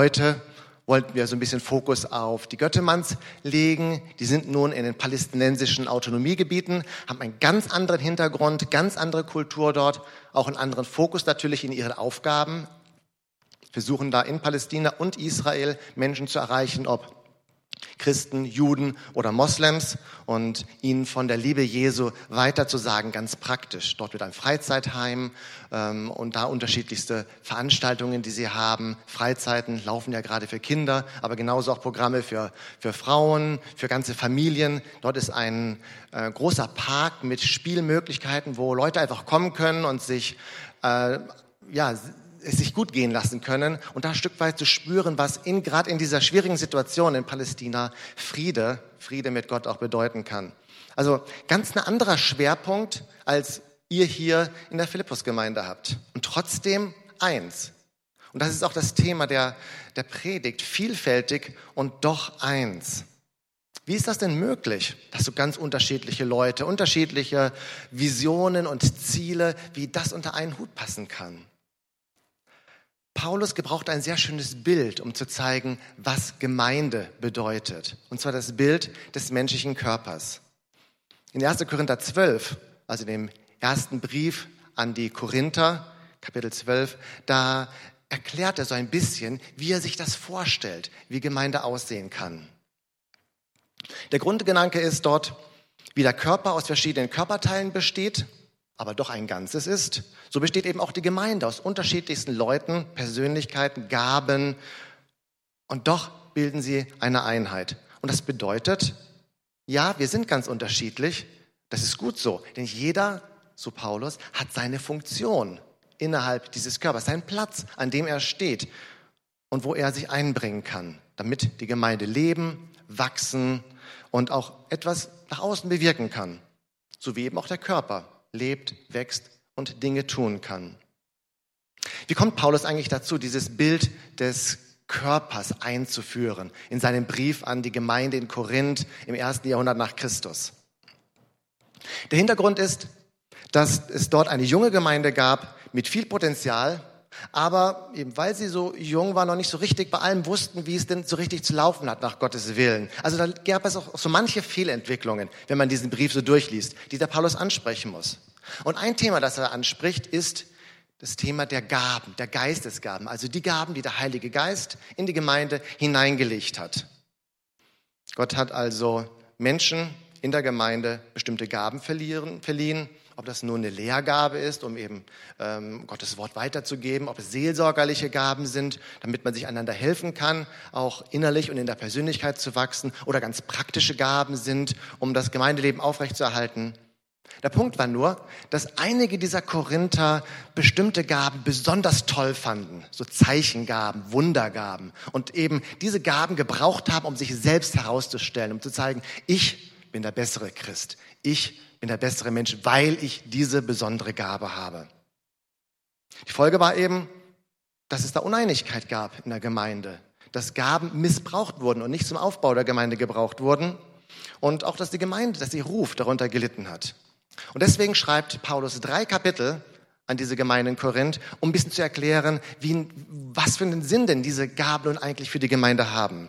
Heute wollten wir so ein bisschen Fokus auf die Göttemanns legen. Die sind nun in den palästinensischen Autonomiegebieten, haben einen ganz anderen Hintergrund, ganz andere Kultur dort, auch einen anderen Fokus natürlich in ihren Aufgaben. Versuchen da in Palästina und Israel Menschen zu erreichen, ob Christen, Juden oder Moslems und ihnen von der Liebe Jesu weiterzusagen, ganz praktisch. Dort wird ein Freizeitheim ähm, und da unterschiedlichste Veranstaltungen, die sie haben. Freizeiten laufen ja gerade für Kinder, aber genauso auch Programme für, für Frauen, für ganze Familien. Dort ist ein äh, großer Park mit Spielmöglichkeiten, wo Leute einfach kommen können und sich äh, ja, es sich gut gehen lassen können und da ein Stück weit zu spüren, was in, gerade in dieser schwierigen Situation in Palästina Friede, Friede mit Gott auch bedeuten kann. Also ganz ein anderer Schwerpunkt, als ihr hier in der Philippus-Gemeinde habt. Und trotzdem eins. Und das ist auch das Thema der, der Predigt. Vielfältig und doch eins. Wie ist das denn möglich, dass so ganz unterschiedliche Leute, unterschiedliche Visionen und Ziele, wie das unter einen Hut passen kann? Paulus gebraucht ein sehr schönes Bild, um zu zeigen, was Gemeinde bedeutet. Und zwar das Bild des menschlichen Körpers. In 1. Korinther 12, also dem ersten Brief an die Korinther, Kapitel 12, da erklärt er so ein bisschen, wie er sich das vorstellt, wie Gemeinde aussehen kann. Der Grundgedanke ist dort, wie der Körper aus verschiedenen Körperteilen besteht aber doch ein Ganzes ist, so besteht eben auch die Gemeinde aus unterschiedlichsten Leuten, Persönlichkeiten, Gaben. Und doch bilden sie eine Einheit. Und das bedeutet, ja, wir sind ganz unterschiedlich, das ist gut so, denn jeder, so Paulus, hat seine Funktion innerhalb dieses Körpers, seinen Platz, an dem er steht und wo er sich einbringen kann, damit die Gemeinde leben, wachsen und auch etwas nach außen bewirken kann, so wie eben auch der Körper lebt, wächst und Dinge tun kann. Wie kommt Paulus eigentlich dazu, dieses Bild des Körpers einzuführen in seinem Brief an die Gemeinde in Korinth im ersten Jahrhundert nach Christus? Der Hintergrund ist, dass es dort eine junge Gemeinde gab mit viel Potenzial, aber eben weil sie so jung war, noch nicht so richtig bei allem wussten, wie es denn so richtig zu laufen hat nach Gottes Willen. Also da gab es auch so manche Fehlentwicklungen, wenn man diesen Brief so durchliest, die der Paulus ansprechen muss. Und ein Thema, das er anspricht, ist das Thema der Gaben, der Geistesgaben, also die Gaben, die der Heilige Geist in die Gemeinde hineingelegt hat. Gott hat also Menschen in der Gemeinde bestimmte Gaben verliehen, ob das nur eine Lehrgabe ist, um eben ähm, Gottes Wort weiterzugeben, ob es seelsorgerliche Gaben sind, damit man sich einander helfen kann, auch innerlich und in der Persönlichkeit zu wachsen, oder ganz praktische Gaben sind, um das Gemeindeleben aufrechtzuerhalten. Der Punkt war nur, dass einige dieser Korinther bestimmte Gaben besonders toll fanden, so Zeichengaben, Wundergaben. Und eben diese Gaben gebraucht haben, um sich selbst herauszustellen, um zu zeigen, ich bin der bessere Christ, ich bin der bessere Mensch, weil ich diese besondere Gabe habe. Die Folge war eben, dass es da Uneinigkeit gab in der Gemeinde, dass Gaben missbraucht wurden und nicht zum Aufbau der Gemeinde gebraucht wurden und auch, dass die Gemeinde, dass ihr Ruf darunter gelitten hat. Und deswegen schreibt Paulus drei Kapitel an diese Gemeinde in Korinth, um ein bisschen zu erklären, wie, was für einen Sinn denn diese Gaben nun eigentlich für die Gemeinde haben.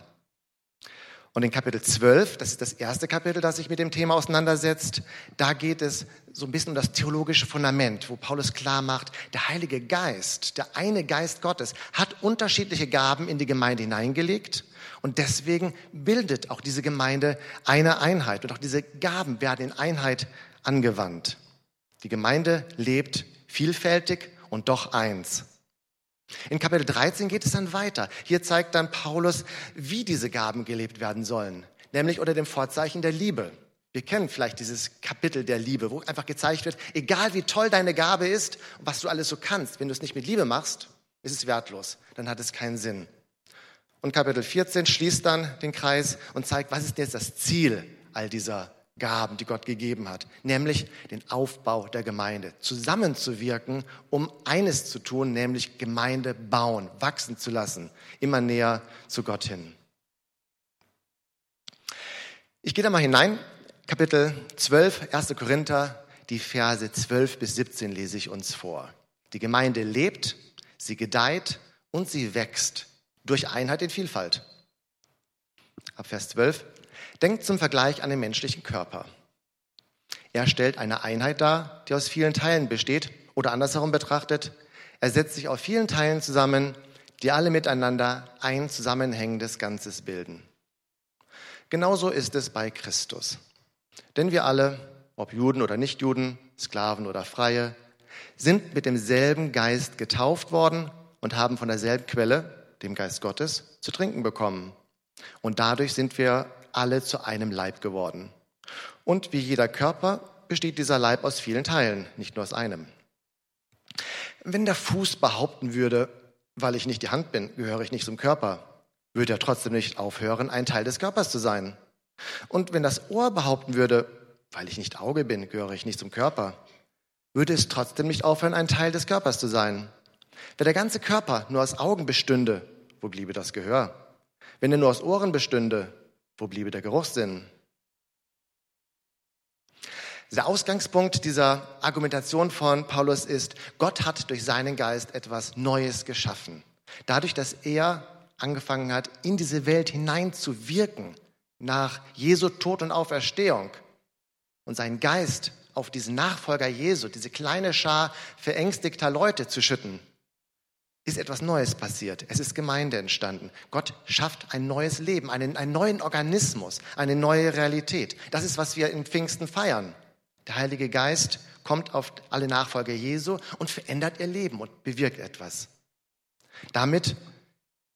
Und in Kapitel 12, das ist das erste Kapitel, das sich mit dem Thema auseinandersetzt, da geht es so ein bisschen um das theologische Fundament, wo Paulus klar macht, der Heilige Geist, der eine Geist Gottes, hat unterschiedliche Gaben in die Gemeinde hineingelegt und deswegen bildet auch diese Gemeinde eine Einheit und auch diese Gaben werden in Einheit angewandt. Die Gemeinde lebt vielfältig und doch eins. In Kapitel 13 geht es dann weiter. Hier zeigt dann Paulus, wie diese Gaben gelebt werden sollen, nämlich unter dem Vorzeichen der Liebe. Wir kennen vielleicht dieses Kapitel der Liebe, wo einfach gezeigt wird, egal wie toll deine Gabe ist und was du alles so kannst, wenn du es nicht mit Liebe machst, ist es wertlos, dann hat es keinen Sinn. Und Kapitel 14 schließt dann den Kreis und zeigt, was ist jetzt das Ziel all dieser Gaben, die Gott gegeben hat, nämlich den Aufbau der Gemeinde, zusammenzuwirken, um eines zu tun, nämlich Gemeinde bauen, wachsen zu lassen, immer näher zu Gott hin. Ich gehe da mal hinein, Kapitel 12, 1. Korinther, die Verse 12 bis 17 lese ich uns vor. Die Gemeinde lebt, sie gedeiht und sie wächst durch Einheit in Vielfalt. Ab Vers 12. Denkt zum Vergleich an den menschlichen Körper. Er stellt eine Einheit dar, die aus vielen Teilen besteht, oder andersherum betrachtet, er setzt sich aus vielen Teilen zusammen, die alle miteinander ein zusammenhängendes Ganzes bilden. Genauso ist es bei Christus. Denn wir alle, ob Juden oder Nichtjuden, Sklaven oder Freie, sind mit demselben Geist getauft worden und haben von derselben Quelle, dem Geist Gottes, zu trinken bekommen. Und dadurch sind wir alle zu einem Leib geworden. Und wie jeder Körper besteht dieser Leib aus vielen Teilen, nicht nur aus einem. Wenn der Fuß behaupten würde, weil ich nicht die Hand bin, gehöre ich nicht zum Körper, würde er trotzdem nicht aufhören, ein Teil des Körpers zu sein. Und wenn das Ohr behaupten würde, weil ich nicht Auge bin, gehöre ich nicht zum Körper, würde es trotzdem nicht aufhören, ein Teil des Körpers zu sein. Wenn der ganze Körper nur aus Augen bestünde, wo bliebe das Gehör? Wenn er nur aus Ohren bestünde, wo bliebe der Geruchssinn? Der Ausgangspunkt dieser Argumentation von Paulus ist, Gott hat durch seinen Geist etwas Neues geschaffen. Dadurch, dass er angefangen hat, in diese Welt hineinzuwirken, nach Jesu Tod und Auferstehung und seinen Geist auf diesen Nachfolger Jesu, diese kleine Schar verängstigter Leute zu schütten, ist etwas Neues passiert. Es ist Gemeinde entstanden. Gott schafft ein neues Leben, einen, einen neuen Organismus, eine neue Realität. Das ist, was wir in Pfingsten feiern. Der Heilige Geist kommt auf alle Nachfolger Jesu und verändert ihr Leben und bewirkt etwas. Damit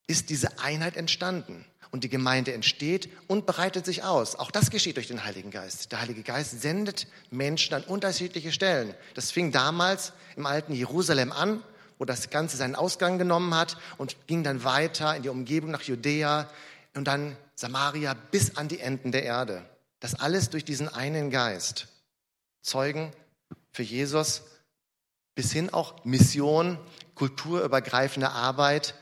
ist diese Einheit entstanden und die Gemeinde entsteht und bereitet sich aus. Auch das geschieht durch den Heiligen Geist. Der Heilige Geist sendet Menschen an unterschiedliche Stellen. Das fing damals im alten Jerusalem an, wo das Ganze seinen Ausgang genommen hat und ging dann weiter in die Umgebung nach Judäa und dann Samaria bis an die Enden der Erde. Das alles durch diesen einen Geist. Zeugen für Jesus, bis hin auch Mission, kulturübergreifende Arbeit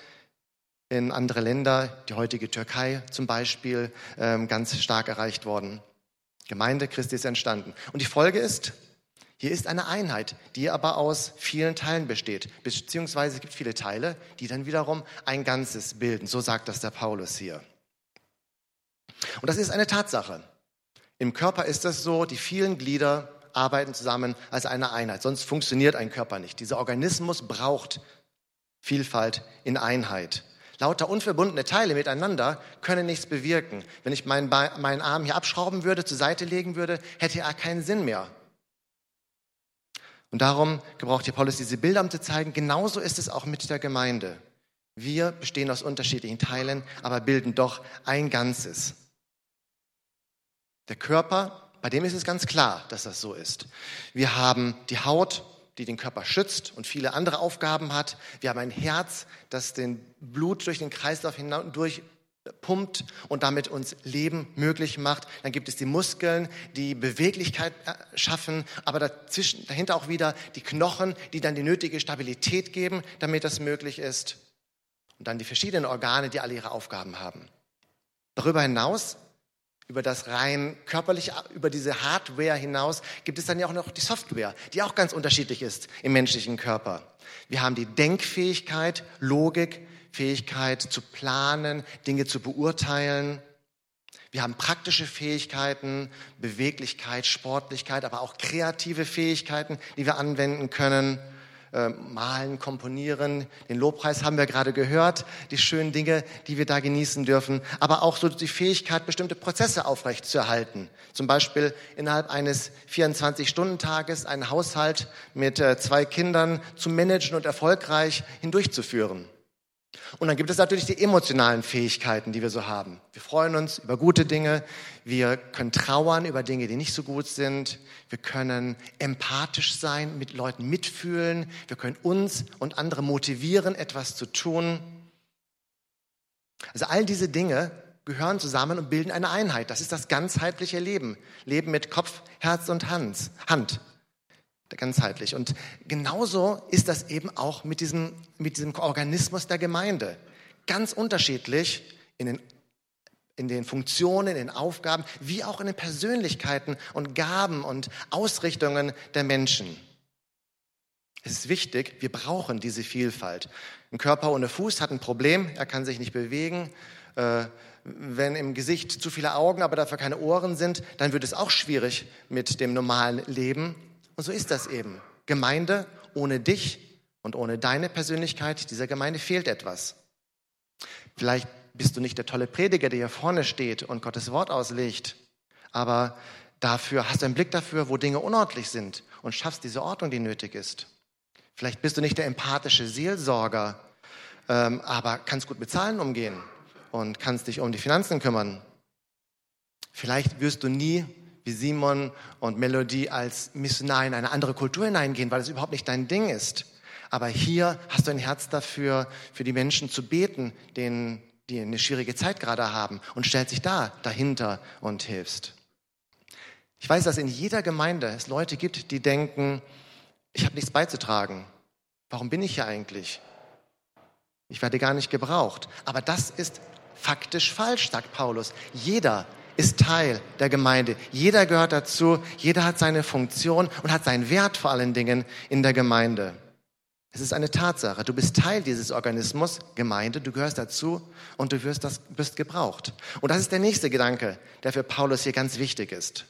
in andere Länder, die heutige Türkei zum Beispiel, ähm, ganz stark erreicht worden. Gemeinde Christi ist entstanden. Und die Folge ist, hier ist eine Einheit, die aber aus vielen Teilen besteht, beziehungsweise es gibt viele Teile, die dann wiederum ein Ganzes bilden. So sagt das der Paulus hier. Und das ist eine Tatsache. Im Körper ist es so, die vielen Glieder arbeiten zusammen als eine Einheit. Sonst funktioniert ein Körper nicht. Dieser Organismus braucht Vielfalt in Einheit. Lauter unverbundene Teile miteinander können nichts bewirken. Wenn ich meinen, meinen Arm hier abschrauben würde, zur Seite legen würde, hätte er keinen Sinn mehr. Und darum gebraucht hier Paulus diese Bilder, um zu zeigen, genauso ist es auch mit der Gemeinde. Wir bestehen aus unterschiedlichen Teilen, aber bilden doch ein Ganzes. Der Körper bei dem ist es ganz klar, dass das so ist. Wir haben die Haut, die den Körper schützt und viele andere Aufgaben hat. Wir haben ein Herz, das den Blut durch den Kreislauf hindurch pumpt und damit uns Leben möglich macht. Dann gibt es die Muskeln, die Beweglichkeit äh, schaffen, aber dazwischen, dahinter auch wieder die Knochen, die dann die nötige Stabilität geben, damit das möglich ist. Und dann die verschiedenen Organe, die alle ihre Aufgaben haben. Darüber hinaus über das rein körperliche, über diese Hardware hinaus gibt es dann ja auch noch die Software, die auch ganz unterschiedlich ist im menschlichen Körper. Wir haben die Denkfähigkeit, Logik, Fähigkeit zu planen, Dinge zu beurteilen. Wir haben praktische Fähigkeiten, Beweglichkeit, Sportlichkeit, aber auch kreative Fähigkeiten, die wir anwenden können äh, malen, komponieren. Den Lobpreis haben wir gerade gehört, die schönen Dinge, die wir da genießen dürfen, aber auch so die Fähigkeit, bestimmte Prozesse aufrechtzuerhalten. Zum Beispiel innerhalb eines 24-Stunden-Tages einen Haushalt mit äh, zwei Kindern zu managen und erfolgreich hindurchzuführen. Und dann gibt es natürlich die emotionalen Fähigkeiten, die wir so haben. Wir freuen uns über gute Dinge, wir können trauern über Dinge, die nicht so gut sind, wir können empathisch sein, mit Leuten mitfühlen, wir können uns und andere motivieren, etwas zu tun. Also all diese Dinge gehören zusammen und bilden eine Einheit. Das ist das ganzheitliche Leben. Leben mit Kopf, Herz und Hand ganzheitlich. Und genauso ist das eben auch mit diesem, mit diesem Organismus der Gemeinde. Ganz unterschiedlich in den, in den Funktionen, in den Aufgaben, wie auch in den Persönlichkeiten und Gaben und Ausrichtungen der Menschen. Es ist wichtig, wir brauchen diese Vielfalt. Ein Körper ohne Fuß hat ein Problem, er kann sich nicht bewegen. Äh, wenn im Gesicht zu viele Augen, aber dafür keine Ohren sind, dann wird es auch schwierig mit dem normalen Leben. Und so ist das eben. Gemeinde ohne dich und ohne deine Persönlichkeit, dieser Gemeinde fehlt etwas. Vielleicht bist du nicht der tolle Prediger, der hier vorne steht und Gottes Wort auslegt, aber dafür hast du einen Blick dafür, wo Dinge unordentlich sind und schaffst diese Ordnung, die nötig ist. Vielleicht bist du nicht der empathische Seelsorger, ähm, aber kannst gut mit Zahlen umgehen und kannst dich um die Finanzen kümmern. Vielleicht wirst du nie wie Simon und Melodie als Missionar in eine andere Kultur hineingehen, weil es überhaupt nicht dein Ding ist. Aber hier hast du ein Herz dafür, für die Menschen zu beten, denen, die eine schwierige Zeit gerade haben und stellst dich da dahinter und hilfst. Ich weiß, dass in jeder Gemeinde es Leute gibt, die denken, ich habe nichts beizutragen. Warum bin ich hier eigentlich? Ich werde gar nicht gebraucht. Aber das ist faktisch falsch, sagt Paulus. Jeder ist Teil der Gemeinde. Jeder gehört dazu. Jeder hat seine Funktion und hat seinen Wert vor allen Dingen in der Gemeinde. Es ist eine Tatsache. Du bist Teil dieses Organismus, Gemeinde, du gehörst dazu und du wirst, das, bist gebraucht. Und das ist der nächste Gedanke, der für Paulus hier ganz wichtig ist.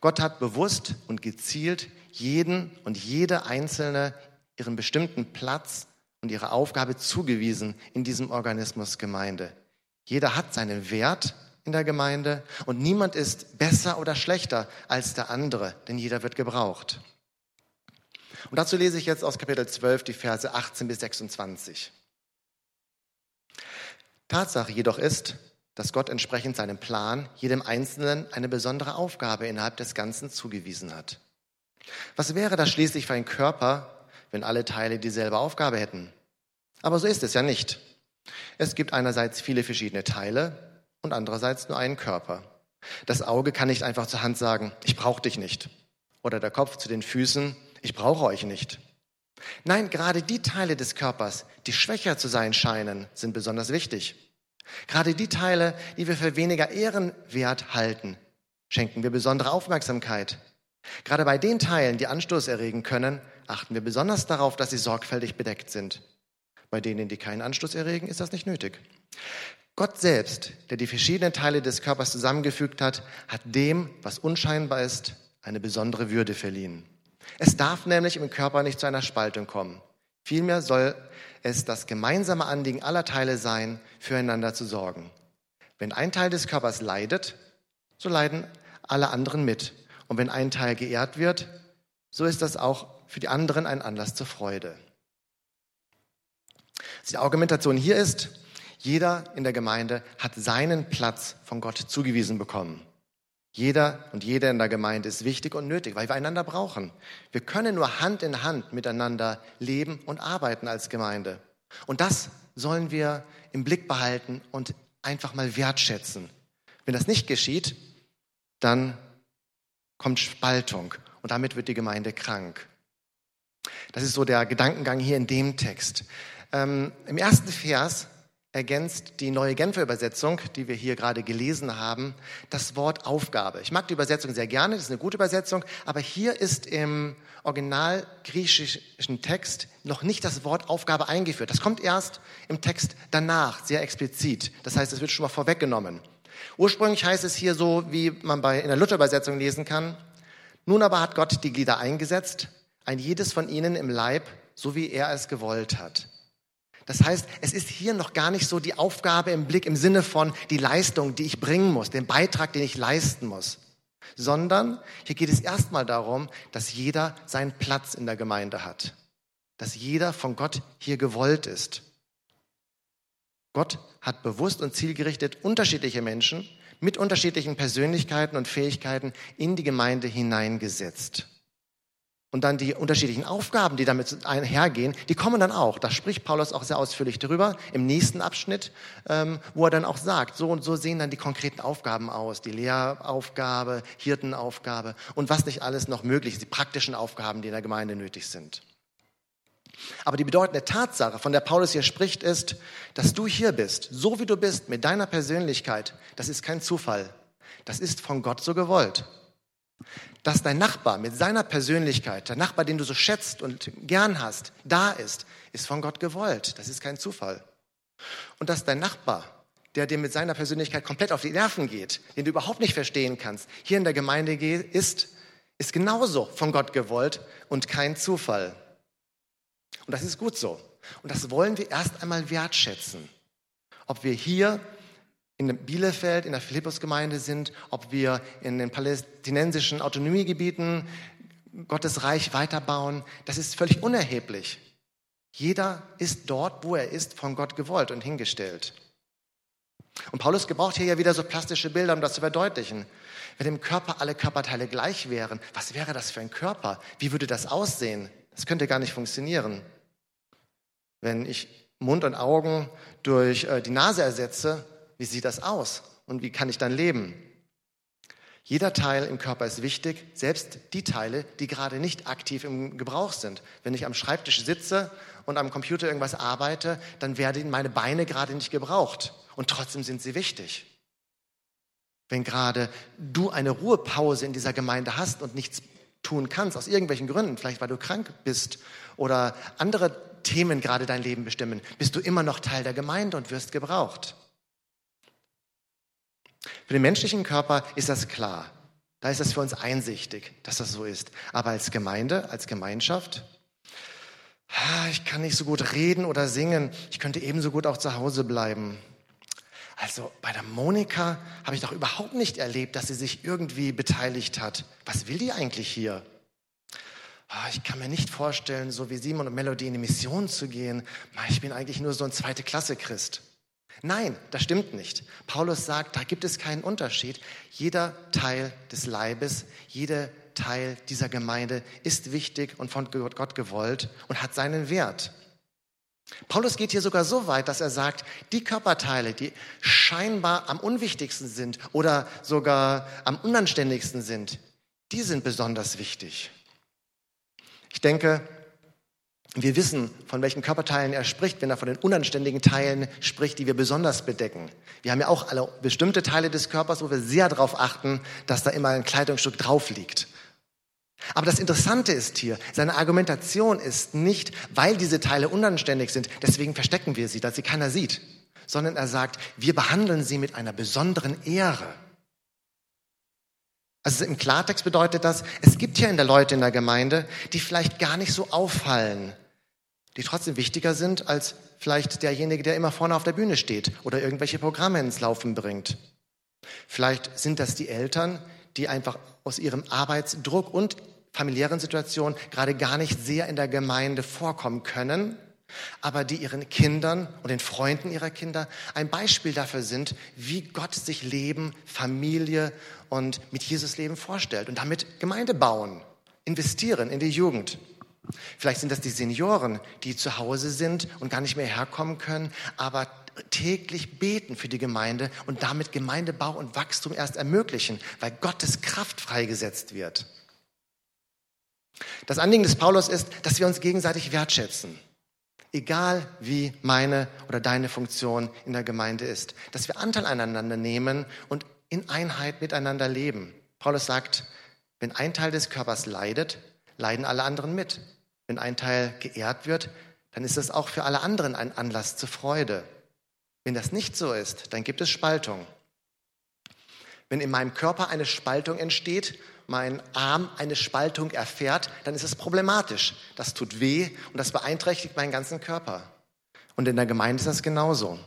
Gott hat bewusst und gezielt jeden und jede einzelne ihren bestimmten Platz und ihre Aufgabe zugewiesen in diesem Organismus Gemeinde. Jeder hat seinen Wert in der Gemeinde und niemand ist besser oder schlechter als der andere, denn jeder wird gebraucht. Und dazu lese ich jetzt aus Kapitel 12 die Verse 18 bis 26. Tatsache jedoch ist, dass Gott entsprechend seinem Plan jedem Einzelnen eine besondere Aufgabe innerhalb des Ganzen zugewiesen hat. Was wäre das schließlich für ein Körper, wenn alle Teile dieselbe Aufgabe hätten? Aber so ist es ja nicht. Es gibt einerseits viele verschiedene Teile und andererseits nur einen Körper. Das Auge kann nicht einfach zur Hand sagen, ich brauche dich nicht. Oder der Kopf zu den Füßen, ich brauche euch nicht. Nein, gerade die Teile des Körpers, die schwächer zu sein scheinen, sind besonders wichtig. Gerade die Teile, die wir für weniger ehrenwert halten, schenken wir besondere Aufmerksamkeit. Gerade bei den Teilen, die Anstoß erregen können, achten wir besonders darauf, dass sie sorgfältig bedeckt sind. Bei denen, die keinen Anstoß erregen, ist das nicht nötig. Gott selbst, der die verschiedenen Teile des Körpers zusammengefügt hat, hat dem, was unscheinbar ist, eine besondere Würde verliehen. Es darf nämlich im Körper nicht zu einer Spaltung kommen. Vielmehr soll es das gemeinsame Anliegen aller Teile sein, füreinander zu sorgen. Wenn ein Teil des Körpers leidet, so leiden alle anderen mit. Und wenn ein Teil geehrt wird, so ist das auch für die anderen ein Anlass zur Freude. Die Argumentation hier ist, jeder in der Gemeinde hat seinen Platz von Gott zugewiesen bekommen. Jeder und jede in der Gemeinde ist wichtig und nötig, weil wir einander brauchen. Wir können nur Hand in Hand miteinander leben und arbeiten als Gemeinde. Und das sollen wir im Blick behalten und einfach mal wertschätzen. Wenn das nicht geschieht, dann kommt Spaltung und damit wird die Gemeinde krank. Das ist so der Gedankengang hier in dem Text. Ähm, Im ersten Vers ergänzt die neue Genfer Übersetzung, die wir hier gerade gelesen haben, das Wort Aufgabe. Ich mag die Übersetzung sehr gerne, das ist eine gute Übersetzung, aber hier ist im original griechischen Text noch nicht das Wort Aufgabe eingeführt. Das kommt erst im Text danach, sehr explizit. Das heißt, es wird schon mal vorweggenommen. Ursprünglich heißt es hier so, wie man bei, in der Luther-Übersetzung lesen kann, nun aber hat Gott die Glieder eingesetzt, ein jedes von ihnen im Leib, so wie er es gewollt hat. Das heißt, es ist hier noch gar nicht so die Aufgabe im Blick im Sinne von die Leistung, die ich bringen muss, den Beitrag, den ich leisten muss, sondern hier geht es erstmal darum, dass jeder seinen Platz in der Gemeinde hat, dass jeder von Gott hier gewollt ist. Gott hat bewusst und zielgerichtet unterschiedliche Menschen mit unterschiedlichen Persönlichkeiten und Fähigkeiten in die Gemeinde hineingesetzt. Und dann die unterschiedlichen Aufgaben, die damit einhergehen, die kommen dann auch. Da spricht Paulus auch sehr ausführlich drüber im nächsten Abschnitt, ähm, wo er dann auch sagt, so und so sehen dann die konkreten Aufgaben aus, die Lehraufgabe, Hirtenaufgabe und was nicht alles noch möglich ist, die praktischen Aufgaben, die in der Gemeinde nötig sind. Aber die bedeutende Tatsache, von der Paulus hier spricht, ist, dass du hier bist, so wie du bist, mit deiner Persönlichkeit. Das ist kein Zufall. Das ist von Gott so gewollt. Dass dein Nachbar mit seiner Persönlichkeit, der Nachbar, den du so schätzt und gern hast, da ist, ist von Gott gewollt. Das ist kein Zufall. Und dass dein Nachbar, der dir mit seiner Persönlichkeit komplett auf die Nerven geht, den du überhaupt nicht verstehen kannst, hier in der Gemeinde ist, ist genauso von Gott gewollt und kein Zufall. Und das ist gut so. Und das wollen wir erst einmal wertschätzen. Ob wir hier in Bielefeld, in der Philippusgemeinde sind, ob wir in den palästinensischen Autonomiegebieten Gottes Reich weiterbauen, das ist völlig unerheblich. Jeder ist dort, wo er ist, von Gott gewollt und hingestellt. Und Paulus gebraucht hier ja wieder so plastische Bilder, um das zu verdeutlichen. Wenn im Körper alle Körperteile gleich wären, was wäre das für ein Körper? Wie würde das aussehen? Das könnte gar nicht funktionieren. Wenn ich Mund und Augen durch äh, die Nase ersetze, wie sieht das aus? Und wie kann ich dann leben? Jeder Teil im Körper ist wichtig, selbst die Teile, die gerade nicht aktiv im Gebrauch sind. Wenn ich am Schreibtisch sitze und am Computer irgendwas arbeite, dann werden meine Beine gerade nicht gebraucht. Und trotzdem sind sie wichtig. Wenn gerade du eine Ruhepause in dieser Gemeinde hast und nichts tun kannst, aus irgendwelchen Gründen, vielleicht weil du krank bist oder andere Themen gerade dein Leben bestimmen, bist du immer noch Teil der Gemeinde und wirst gebraucht. Für den menschlichen Körper ist das klar. Da ist es für uns einsichtig, dass das so ist. Aber als Gemeinde, als Gemeinschaft, ich kann nicht so gut reden oder singen. Ich könnte ebenso gut auch zu Hause bleiben. Also bei der Monika habe ich doch überhaupt nicht erlebt, dass sie sich irgendwie beteiligt hat. Was will die eigentlich hier? Ah, ich kann mir nicht vorstellen, so wie Simon und Melody in die Mission zu gehen. Ich bin eigentlich nur so ein zweite Klasse Christ. Nein, das stimmt nicht. Paulus sagt, da gibt es keinen Unterschied. Jeder Teil des Leibes, jeder Teil dieser Gemeinde ist wichtig und von Gott gewollt und hat seinen Wert. Paulus geht hier sogar so weit, dass er sagt, die Körperteile, die scheinbar am unwichtigsten sind oder sogar am unanständigsten sind, die sind besonders wichtig. Ich denke, wir wissen, von welchen Körperteilen er spricht, wenn er von den unanständigen Teilen spricht, die wir besonders bedecken. Wir haben ja auch alle bestimmte Teile des Körpers, wo wir sehr darauf achten, dass da immer ein Kleidungsstück drauf liegt. Aber das Interessante ist hier, seine Argumentation ist nicht, weil diese Teile unanständig sind, deswegen verstecken wir sie, dass sie keiner sieht, sondern er sagt, wir behandeln sie mit einer besonderen Ehre. Also im Klartext bedeutet das, es gibt hier in der Leute in der Gemeinde, die vielleicht gar nicht so auffallen, die trotzdem wichtiger sind als vielleicht derjenige, der immer vorne auf der Bühne steht oder irgendwelche Programme ins Laufen bringt. Vielleicht sind das die Eltern, die einfach aus ihrem Arbeitsdruck und familiären Situation gerade gar nicht sehr in der Gemeinde vorkommen können, aber die ihren Kindern und den Freunden ihrer Kinder ein Beispiel dafür sind, wie Gott sich Leben, Familie und mit Jesus Leben vorstellt und damit Gemeinde bauen, investieren in die Jugend. Vielleicht sind das die Senioren, die zu Hause sind und gar nicht mehr herkommen können, aber täglich beten für die Gemeinde und damit Gemeindebau und Wachstum erst ermöglichen, weil Gottes Kraft freigesetzt wird. Das Anliegen des Paulus ist, dass wir uns gegenseitig wertschätzen. Egal wie meine oder deine Funktion in der Gemeinde ist. Dass wir Anteil aneinander nehmen und in Einheit miteinander leben. Paulus sagt, wenn ein Teil des Körpers leidet, leiden alle anderen mit. Wenn ein Teil geehrt wird, dann ist es auch für alle anderen ein Anlass zur Freude. Wenn das nicht so ist, dann gibt es Spaltung. Wenn in meinem Körper eine Spaltung entsteht, mein Arm eine Spaltung erfährt, dann ist es problematisch. Das tut weh und das beeinträchtigt meinen ganzen Körper. Und in der Gemeinde ist das genauso.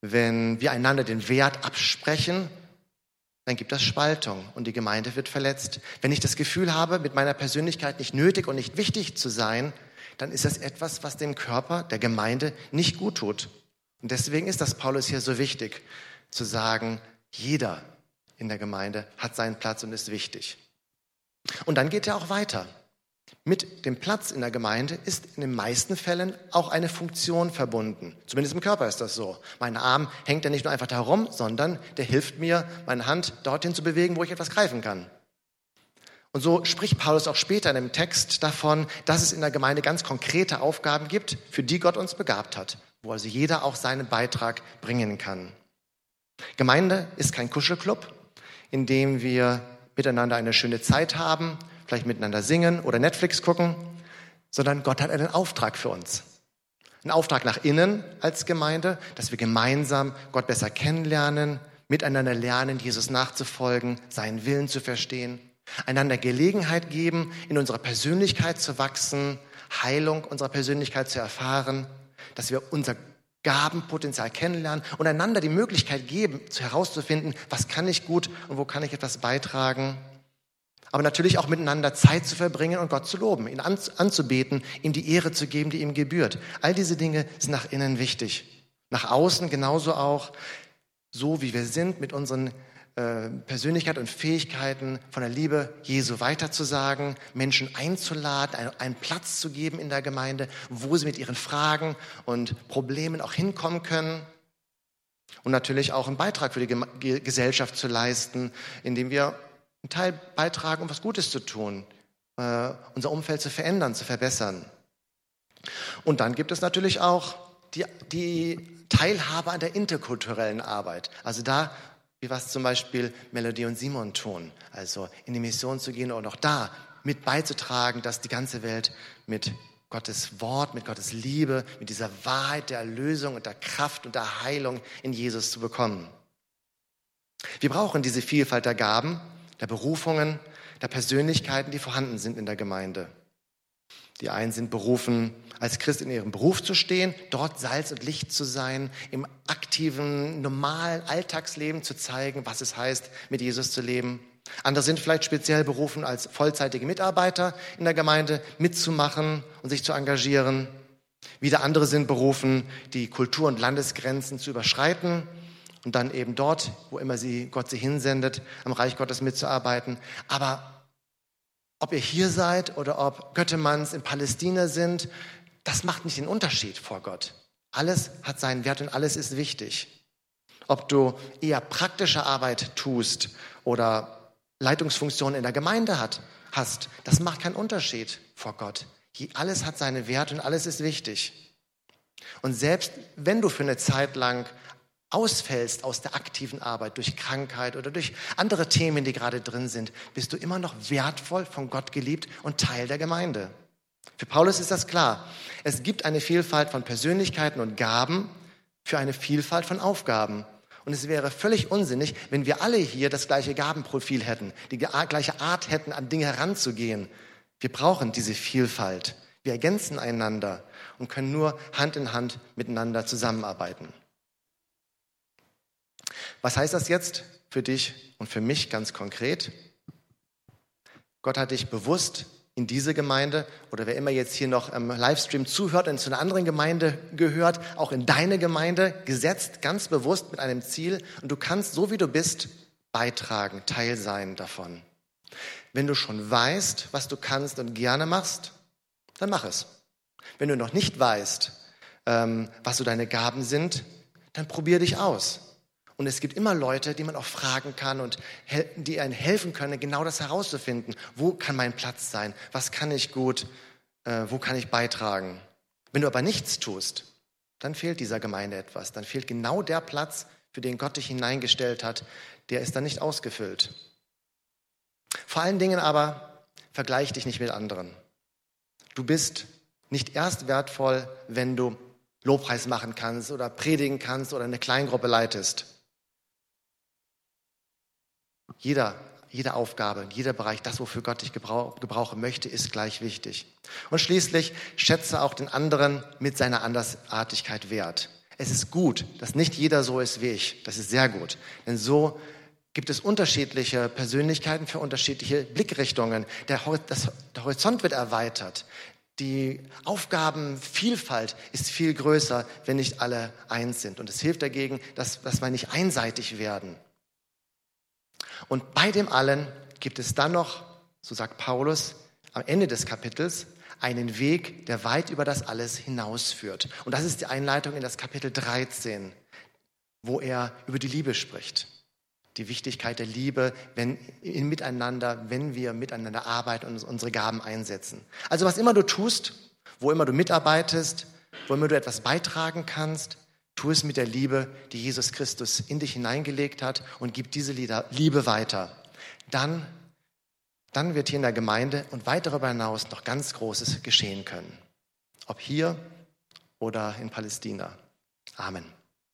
Wenn wir einander den Wert absprechen, dann gibt das Spaltung und die Gemeinde wird verletzt. Wenn ich das Gefühl habe, mit meiner Persönlichkeit nicht nötig und nicht wichtig zu sein, dann ist das etwas, was dem Körper der Gemeinde nicht gut tut. Und deswegen ist das Paulus hier so wichtig, zu sagen, jeder in der Gemeinde hat seinen Platz und ist wichtig. Und dann geht er auch weiter. Mit dem Platz in der Gemeinde ist in den meisten Fällen auch eine Funktion verbunden. Zumindest im Körper ist das so. Mein Arm hängt ja nicht nur einfach da herum, sondern der hilft mir, meine Hand dorthin zu bewegen, wo ich etwas greifen kann. Und so spricht Paulus auch später in dem Text davon, dass es in der Gemeinde ganz konkrete Aufgaben gibt, für die Gott uns begabt hat, wo also jeder auch seinen Beitrag bringen kann. Gemeinde ist kein Kuschelclub, in dem wir miteinander eine schöne Zeit haben, vielleicht miteinander singen oder Netflix gucken, sondern Gott hat einen Auftrag für uns. Ein Auftrag nach innen als Gemeinde, dass wir gemeinsam Gott besser kennenlernen, miteinander lernen, Jesus nachzufolgen, seinen Willen zu verstehen, einander Gelegenheit geben, in unserer Persönlichkeit zu wachsen, Heilung unserer Persönlichkeit zu erfahren, dass wir unser Gabenpotenzial kennenlernen und einander die Möglichkeit geben, herauszufinden, was kann ich gut und wo kann ich etwas beitragen. Aber natürlich auch miteinander Zeit zu verbringen und Gott zu loben, ihn anzubeten, ihm die Ehre zu geben, die ihm gebührt. All diese Dinge sind nach innen wichtig. Nach außen genauso auch, so wie wir sind mit unseren äh, Persönlichkeit und Fähigkeiten von der Liebe Jesu weiterzusagen, Menschen einzuladen, einen Platz zu geben in der Gemeinde, wo sie mit ihren Fragen und Problemen auch hinkommen können. Und natürlich auch einen Beitrag für die Gesellschaft zu leisten, indem wir einen Teil beitragen, um was Gutes zu tun, äh, unser Umfeld zu verändern, zu verbessern. Und dann gibt es natürlich auch die, die Teilhabe an der interkulturellen Arbeit. Also da wie was zum Beispiel Melodie und Simon tun, also in die Mission zu gehen und auch da mit beizutragen, dass die ganze Welt mit Gottes Wort, mit Gottes Liebe, mit dieser Wahrheit der Erlösung und der Kraft und der Heilung in Jesus zu bekommen. Wir brauchen diese Vielfalt der Gaben, der Berufungen, der Persönlichkeiten, die vorhanden sind in der Gemeinde. Die einen sind berufen, als Christ in ihrem Beruf zu stehen, dort Salz und Licht zu sein, im aktiven, normalen Alltagsleben zu zeigen, was es heißt, mit Jesus zu leben. Andere sind vielleicht speziell berufen, als vollzeitige Mitarbeiter in der Gemeinde mitzumachen und sich zu engagieren. Wieder andere sind berufen, die Kultur- und Landesgrenzen zu überschreiten und dann eben dort, wo immer sie Gott sie hinsendet, am Reich Gottes mitzuarbeiten. Aber ob ihr hier seid oder ob Göttemanns in Palästina sind, das macht nicht den Unterschied vor Gott. Alles hat seinen Wert und alles ist wichtig. Ob du eher praktische Arbeit tust oder Leitungsfunktionen in der Gemeinde hat, hast, das macht keinen Unterschied vor Gott. Alles hat seinen Wert und alles ist wichtig. Und selbst wenn du für eine Zeit lang ausfällst aus der aktiven Arbeit durch Krankheit oder durch andere Themen, die gerade drin sind, bist du immer noch wertvoll, von Gott geliebt und Teil der Gemeinde. Für Paulus ist das klar. Es gibt eine Vielfalt von Persönlichkeiten und Gaben für eine Vielfalt von Aufgaben. Und es wäre völlig unsinnig, wenn wir alle hier das gleiche Gabenprofil hätten, die gleiche Art hätten, an Dinge heranzugehen. Wir brauchen diese Vielfalt. Wir ergänzen einander und können nur Hand in Hand miteinander zusammenarbeiten. Was heißt das jetzt für dich und für mich ganz konkret? Gott hat dich bewusst in diese Gemeinde oder wer immer jetzt hier noch im Livestream zuhört und zu einer anderen Gemeinde gehört, auch in deine Gemeinde gesetzt, ganz bewusst mit einem Ziel. Und du kannst, so wie du bist, beitragen, Teil sein davon. Wenn du schon weißt, was du kannst und gerne machst, dann mach es. Wenn du noch nicht weißt, ähm, was so deine Gaben sind, dann probier dich aus. Und es gibt immer Leute, die man auch fragen kann und die einen helfen können, genau das herauszufinden. Wo kann mein Platz sein? Was kann ich gut? Äh, wo kann ich beitragen? Wenn du aber nichts tust, dann fehlt dieser Gemeinde etwas. Dann fehlt genau der Platz, für den Gott dich hineingestellt hat. Der ist dann nicht ausgefüllt. Vor allen Dingen aber, vergleich dich nicht mit anderen. Du bist nicht erst wertvoll, wenn du Lobpreis machen kannst oder predigen kannst oder eine Kleingruppe leitest. Jeder, jede Aufgabe, jeder Bereich, das, wofür Gott dich gebrauchen möchte, ist gleich wichtig. Und schließlich schätze auch den anderen mit seiner Andersartigkeit wert. Es ist gut, dass nicht jeder so ist wie ich. Das ist sehr gut. Denn so gibt es unterschiedliche Persönlichkeiten für unterschiedliche Blickrichtungen. Der, das, der Horizont wird erweitert. Die Aufgabenvielfalt ist viel größer, wenn nicht alle eins sind. Und es hilft dagegen, dass, dass wir nicht einseitig werden. Und bei dem allen gibt es dann noch, so sagt Paulus am Ende des Kapitels, einen Weg, der weit über das alles hinausführt. Und das ist die Einleitung in das Kapitel 13, wo er über die Liebe spricht. Die Wichtigkeit der Liebe wenn, in miteinander, wenn wir miteinander arbeiten und unsere Gaben einsetzen. Also was immer du tust, wo immer du mitarbeitest, wo immer du etwas beitragen kannst, Tu es mit der Liebe, die Jesus Christus in dich hineingelegt hat und gib diese Liebe weiter. dann, dann wird hier in der Gemeinde und weit darüber hinaus noch ganz Großes geschehen können. Ob hier oder in Palästina. Amen.